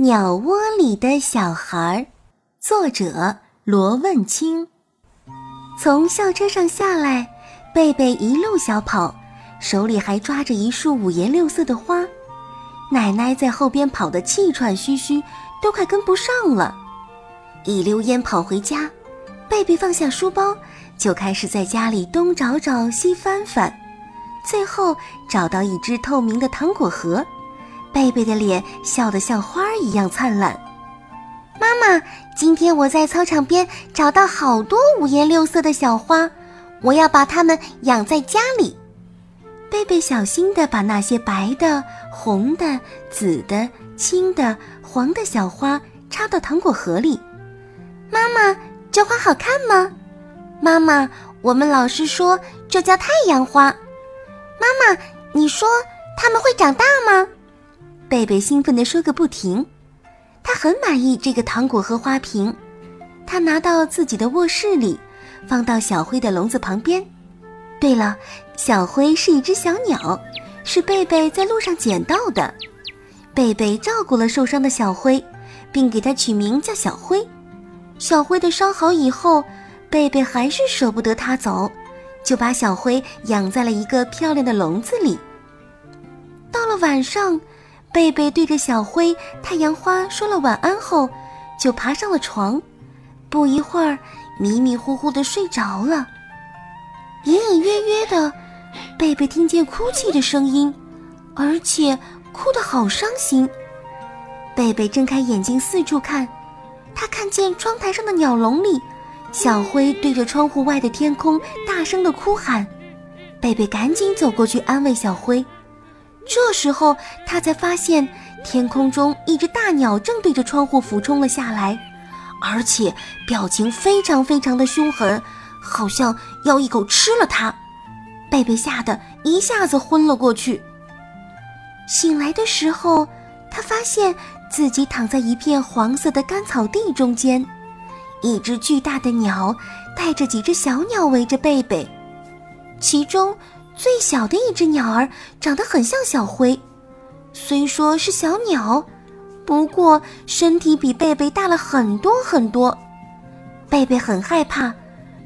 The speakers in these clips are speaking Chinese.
鸟窝里的小孩，作者罗问清。从校车上下来，贝贝一路小跑，手里还抓着一束五颜六色的花。奶奶在后边跑得气喘吁吁，都快跟不上了。一溜烟跑回家，贝贝放下书包，就开始在家里东找找西翻翻，最后找到一只透明的糖果盒。贝贝的脸笑得像花儿一样灿烂。妈妈，今天我在操场边找到好多五颜六色的小花，我要把它们养在家里。贝贝小心地把那些白的、红的、紫的、青的、黄的小花插到糖果盒里。妈妈，这花好看吗？妈妈，我们老师说这叫太阳花。妈妈，你说它们会长大吗？贝贝兴奋地说个不停，他很满意这个糖果和花瓶。他拿到自己的卧室里，放到小灰的笼子旁边。对了，小灰是一只小鸟，是贝贝在路上捡到的。贝贝照顾了受伤的小灰，并给它取名叫小灰。小灰的伤好以后，贝贝还是舍不得它走，就把小灰养在了一个漂亮的笼子里。到了晚上。贝贝对着小灰太阳花说了晚安后，就爬上了床，不一会儿迷迷糊糊的睡着了。隐隐约约的，贝贝听见哭泣的声音，而且哭得好伤心。贝贝睁开眼睛四处看，他看见窗台上的鸟笼里，小灰对着窗户外的天空大声的哭喊。贝贝赶紧走过去安慰小灰。这时候，他才发现天空中一只大鸟正对着窗户俯冲了下来，而且表情非常非常的凶狠，好像要一口吃了他。贝贝吓得一下子昏了过去。醒来的时候，他发现自己躺在一片黄色的干草地中间，一只巨大的鸟带着几只小鸟围着贝贝，其中。最小的一只鸟儿长得很像小灰，虽说是小鸟，不过身体比贝贝大了很多很多。贝贝很害怕，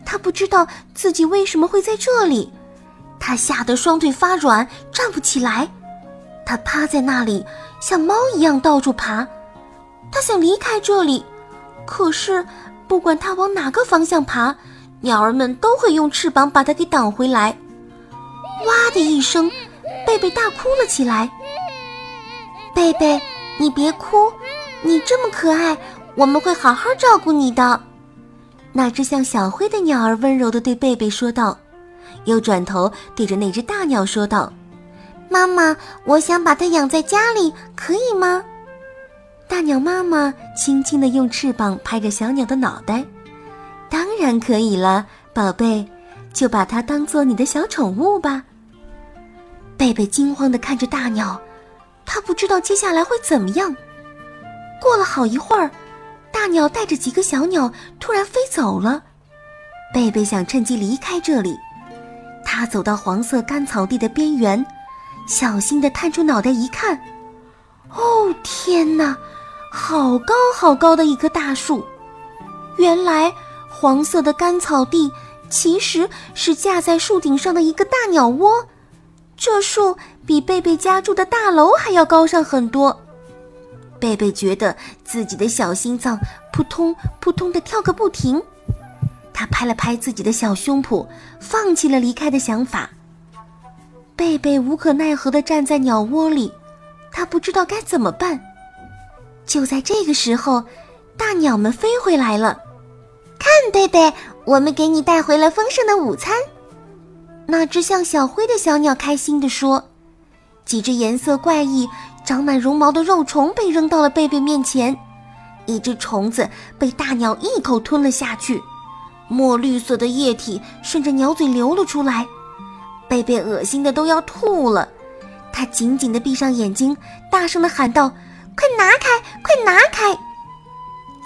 他不知道自己为什么会在这里，他吓得双腿发软，站不起来。他趴在那里，像猫一样到处爬。他想离开这里，可是不管他往哪个方向爬，鸟儿们都会用翅膀把它给挡回来。哇的一声，贝贝大哭了起来。贝贝，你别哭，你这么可爱，我们会好好照顾你的。那只像小灰的鸟儿温柔地对贝贝说道，又转头对着那只大鸟说道：“妈妈，我想把它养在家里，可以吗？”大鸟妈妈轻轻地用翅膀拍着小鸟的脑袋：“当然可以了，宝贝，就把它当做你的小宠物吧。”贝贝惊慌地看着大鸟，他不知道接下来会怎么样。过了好一会儿，大鸟带着几个小鸟突然飞走了。贝贝想趁机离开这里，他走到黄色干草地的边缘，小心地探出脑袋一看，哦天哪，好高好高的一棵大树！原来黄色的干草地其实是架在树顶上的一个大鸟窝。这树比贝贝家住的大楼还要高上很多，贝贝觉得自己的小心脏扑通扑通的跳个不停。他拍了拍自己的小胸脯，放弃了离开的想法。贝贝无可奈何的站在鸟窝里，他不知道该怎么办。就在这个时候，大鸟们飞回来了，看，贝贝，我们给你带回了丰盛的午餐。那只像小灰的小鸟开心地说：“几只颜色怪异、长满绒毛的肉虫被扔到了贝贝面前，一只虫子被大鸟一口吞了下去，墨绿色的液体顺着鸟嘴流了出来，贝贝恶心的都要吐了。他紧紧地闭上眼睛，大声地喊道：‘快拿开，快拿开！’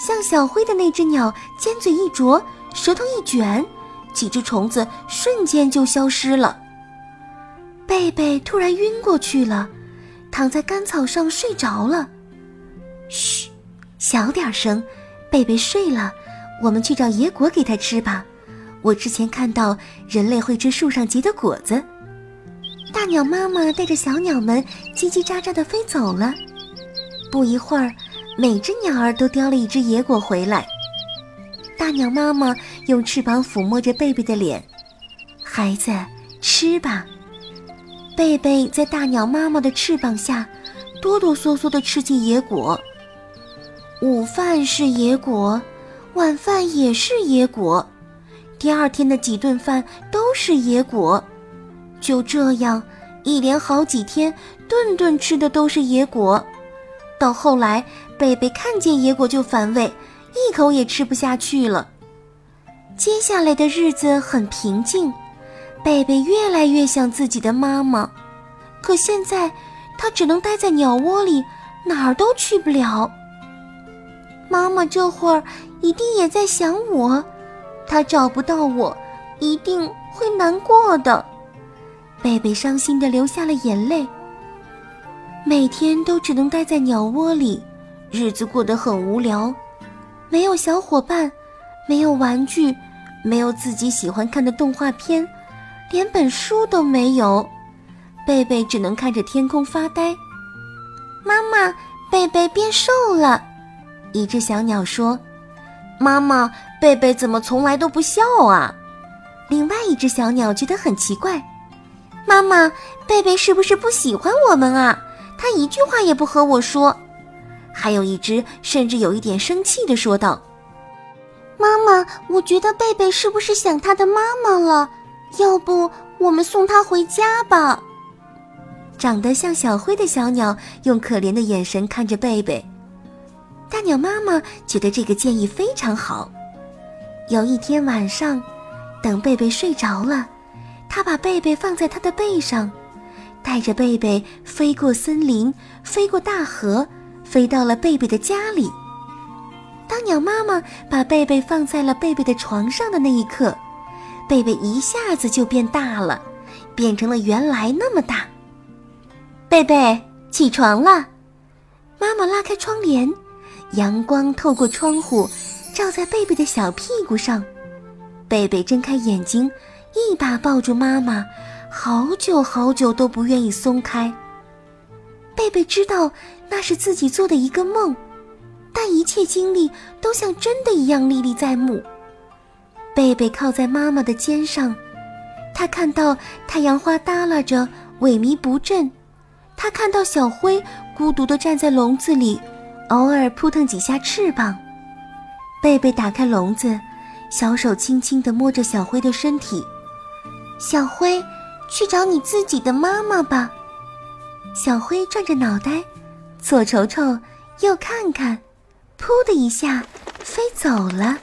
像小灰的那只鸟尖嘴一啄，舌头一卷。”几只虫子瞬间就消失了。贝贝突然晕过去了，躺在干草上睡着了。嘘，小点声，贝贝睡了，我们去找野果给他吃吧。我之前看到人类会吃树上结的果子。大鸟妈妈带着小鸟们叽叽喳喳地飞走了。不一会儿，每只鸟儿都叼了一只野果回来。大鸟妈妈用翅膀抚摸着贝贝的脸，孩子，吃吧。贝贝在大鸟妈妈的翅膀下，哆哆嗦嗦地吃进野果。午饭是野果，晚饭也是野果，第二天的几顿饭都是野果。就这样，一连好几天，顿顿吃的都是野果。到后来，贝贝看见野果就反胃，一口也吃不下去了。接下来的日子很平静，贝贝越来越想自己的妈妈，可现在他只能待在鸟窝里，哪儿都去不了。妈妈这会儿一定也在想我，她找不到我，一定会难过的。贝贝伤心的流下了眼泪。每天都只能待在鸟窝里，日子过得很无聊，没有小伙伴，没有玩具，没有自己喜欢看的动画片，连本书都没有。贝贝只能看着天空发呆。妈妈，贝贝变瘦了。一只小鸟说：“妈妈，贝贝怎么从来都不笑啊？”另外一只小鸟觉得很奇怪。妈妈，贝贝是不是不喜欢我们啊？他一句话也不和我说。还有一只甚至有一点生气的说道：“妈妈，我觉得贝贝是不是想他的妈妈了？要不我们送他回家吧？”长得像小灰的小鸟用可怜的眼神看着贝贝。大鸟妈妈觉得这个建议非常好。有一天晚上，等贝贝睡着了。它把贝贝放在它的背上，带着贝贝飞过森林，飞过大河，飞到了贝贝的家里。当鸟妈妈把贝贝放在了贝贝的床上的那一刻，贝贝一下子就变大了，变成了原来那么大。贝贝，起床了！妈妈拉开窗帘，阳光透过窗户，照在贝贝的小屁股上。贝贝睁开眼睛。一把抱住妈妈，好久好久都不愿意松开。贝贝知道那是自己做的一个梦，但一切经历都像真的一样历历在目。贝贝靠在妈妈的肩上，他看到太阳花耷拉着萎靡不振，他看到小灰孤独地站在笼子里，偶尔扑腾几下翅膀。贝贝打开笼子，小手轻轻地摸着小灰的身体。小灰，去找你自己的妈妈吧。小灰转着脑袋，左瞅瞅，右看看，噗的一下，飞走了。